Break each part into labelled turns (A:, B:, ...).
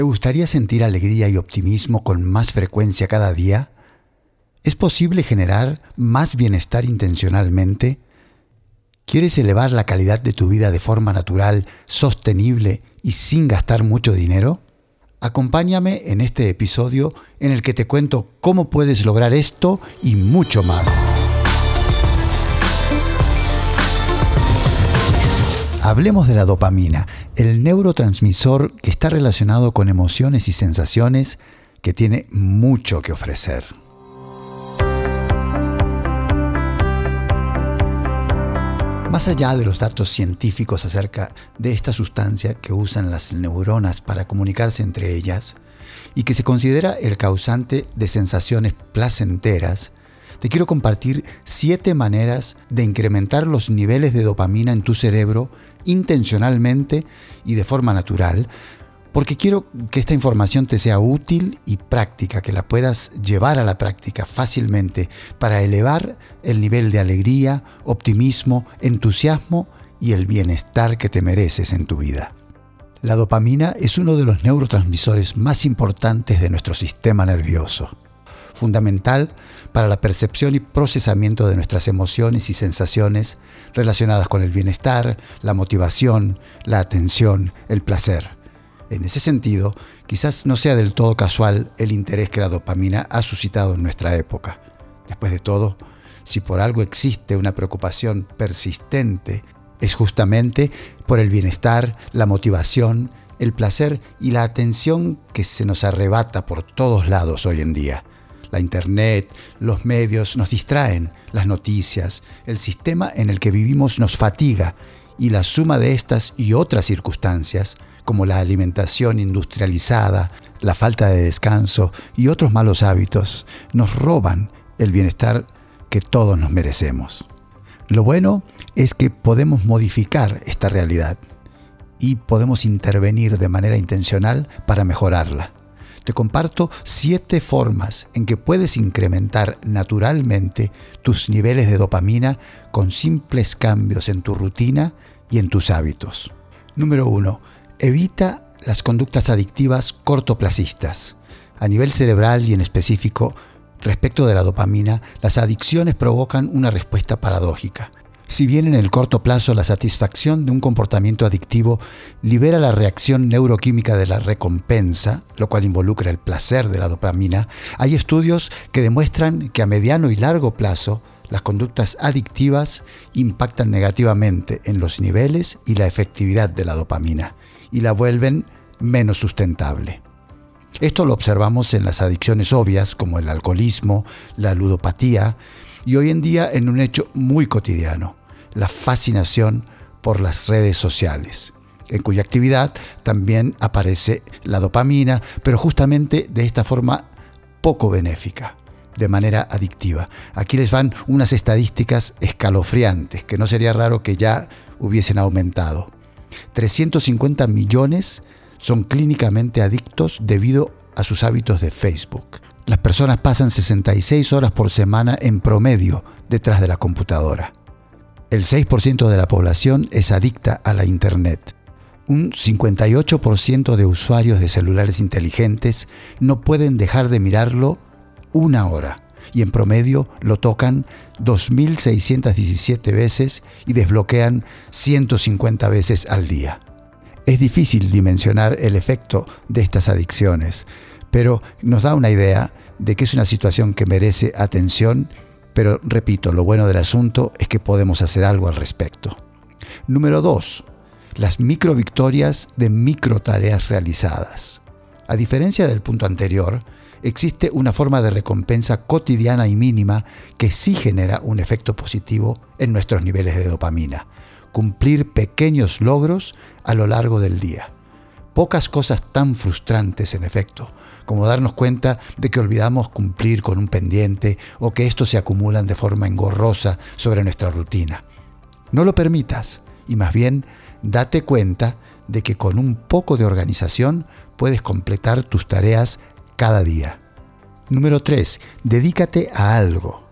A: ¿Te gustaría sentir alegría y optimismo con más frecuencia cada día? ¿Es posible generar más bienestar intencionalmente? ¿Quieres elevar la calidad de tu vida de forma natural, sostenible y sin gastar mucho dinero? Acompáñame en este episodio en el que te cuento cómo puedes lograr esto y mucho más. Hablemos de la dopamina, el neurotransmisor que está relacionado con emociones y sensaciones que tiene mucho que ofrecer. Más allá de los datos científicos acerca de esta sustancia que usan las neuronas para comunicarse entre ellas y que se considera el causante de sensaciones placenteras, te quiero compartir siete maneras de incrementar los niveles de dopamina en tu cerebro intencionalmente y de forma natural, porque quiero que esta información te sea útil y práctica, que la puedas llevar a la práctica fácilmente para elevar el nivel de alegría, optimismo, entusiasmo y el bienestar que te mereces en tu vida. La dopamina es uno de los neurotransmisores más importantes de nuestro sistema nervioso, fundamental para la percepción y procesamiento de nuestras emociones y sensaciones relacionadas con el bienestar, la motivación, la atención, el placer. En ese sentido, quizás no sea del todo casual el interés que la dopamina ha suscitado en nuestra época. Después de todo, si por algo existe una preocupación persistente, es justamente por el bienestar, la motivación, el placer y la atención que se nos arrebata por todos lados hoy en día. La Internet, los medios nos distraen, las noticias, el sistema en el que vivimos nos fatiga y la suma de estas y otras circunstancias como la alimentación industrializada, la falta de descanso y otros malos hábitos, nos roban el bienestar que todos nos merecemos. Lo bueno es que podemos modificar esta realidad y podemos intervenir de manera intencional para mejorarla. Te comparto siete formas en que puedes incrementar naturalmente tus niveles de dopamina con simples cambios en tu rutina y en tus hábitos. Número 1 Evita las conductas adictivas cortoplacistas. A nivel cerebral y en específico, respecto de la dopamina, las adicciones provocan una respuesta paradójica. Si bien en el corto plazo la satisfacción de un comportamiento adictivo libera la reacción neuroquímica de la recompensa, lo cual involucra el placer de la dopamina, hay estudios que demuestran que a mediano y largo plazo las conductas adictivas impactan negativamente en los niveles y la efectividad de la dopamina y la vuelven menos sustentable. Esto lo observamos en las adicciones obvias como el alcoholismo, la ludopatía y hoy en día en un hecho muy cotidiano, la fascinación por las redes sociales, en cuya actividad también aparece la dopamina, pero justamente de esta forma poco benéfica, de manera adictiva. Aquí les van unas estadísticas escalofriantes que no sería raro que ya hubiesen aumentado. 350 millones son clínicamente adictos debido a sus hábitos de Facebook. Las personas pasan 66 horas por semana en promedio detrás de la computadora. El 6% de la población es adicta a la Internet. Un 58% de usuarios de celulares inteligentes no pueden dejar de mirarlo una hora y en promedio lo tocan 2.617 veces y desbloquean 150 veces al día. Es difícil dimensionar el efecto de estas adicciones, pero nos da una idea de que es una situación que merece atención, pero repito, lo bueno del asunto es que podemos hacer algo al respecto. Número 2. Las micro victorias de micro tareas realizadas. A diferencia del punto anterior, existe una forma de recompensa cotidiana y mínima que sí genera un efecto positivo en nuestros niveles de dopamina. Cumplir pequeños logros a lo largo del día. Pocas cosas tan frustrantes, en efecto, como darnos cuenta de que olvidamos cumplir con un pendiente o que estos se acumulan de forma engorrosa sobre nuestra rutina. No lo permitas y más bien date cuenta de que con un poco de organización puedes completar tus tareas cada día. Número 3. Dedícate a algo.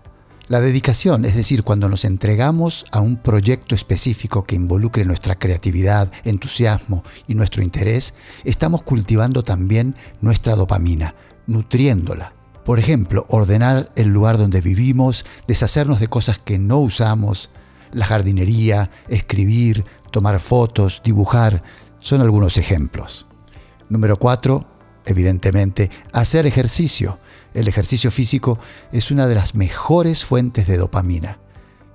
A: La dedicación, es decir, cuando nos entregamos a un proyecto específico que involucre nuestra creatividad, entusiasmo y nuestro interés, estamos cultivando también nuestra dopamina, nutriéndola. Por ejemplo, ordenar el lugar donde vivimos, deshacernos de cosas que no usamos, la jardinería, escribir, tomar fotos, dibujar, son algunos ejemplos. Número 4, evidentemente, hacer ejercicio. El ejercicio físico es una de las mejores fuentes de dopamina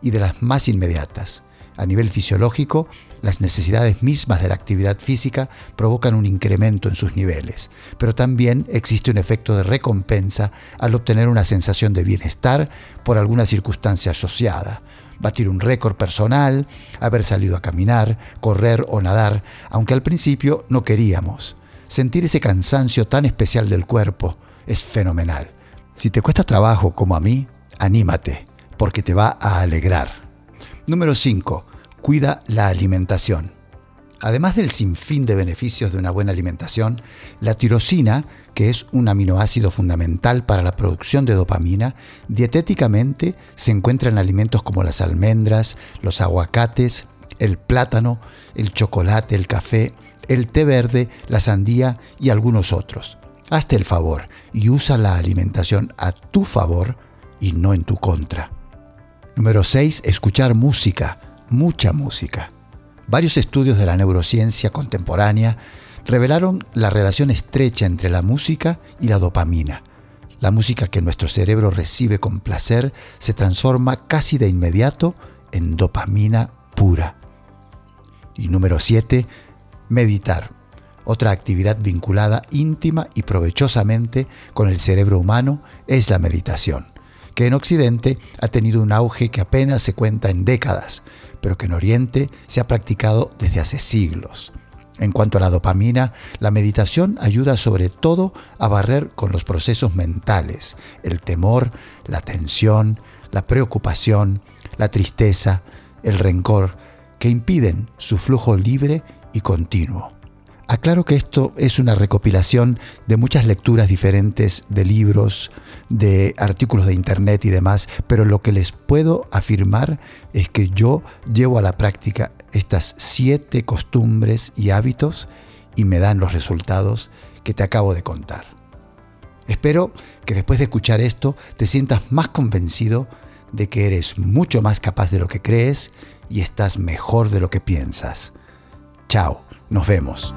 A: y de las más inmediatas. A nivel fisiológico, las necesidades mismas de la actividad física provocan un incremento en sus niveles, pero también existe un efecto de recompensa al obtener una sensación de bienestar por alguna circunstancia asociada. Batir un récord personal, haber salido a caminar, correr o nadar, aunque al principio no queríamos. Sentir ese cansancio tan especial del cuerpo, es fenomenal. Si te cuesta trabajo como a mí, anímate, porque te va a alegrar. Número 5. Cuida la alimentación. Además del sinfín de beneficios de una buena alimentación, la tirosina, que es un aminoácido fundamental para la producción de dopamina, dietéticamente se encuentra en alimentos como las almendras, los aguacates, el plátano, el chocolate, el café, el té verde, la sandía y algunos otros. Hazte el favor y usa la alimentación a tu favor y no en tu contra. Número 6. Escuchar música, mucha música. Varios estudios de la neurociencia contemporánea revelaron la relación estrecha entre la música y la dopamina. La música que nuestro cerebro recibe con placer se transforma casi de inmediato en dopamina pura. Y número 7. Meditar otra actividad vinculada íntima y provechosamente con el cerebro humano es la meditación, que en Occidente ha tenido un auge que apenas se cuenta en décadas, pero que en Oriente se ha practicado desde hace siglos. En cuanto a la dopamina, la meditación ayuda sobre todo a barrer con los procesos mentales, el temor, la tensión, la preocupación, la tristeza, el rencor, que impiden su flujo libre y continuo. Aclaro que esto es una recopilación de muchas lecturas diferentes de libros, de artículos de internet y demás, pero lo que les puedo afirmar es que yo llevo a la práctica estas siete costumbres y hábitos y me dan los resultados que te acabo de contar. Espero que después de escuchar esto te sientas más convencido de que eres mucho más capaz de lo que crees y estás mejor de lo que piensas. Chao. Nos vemos.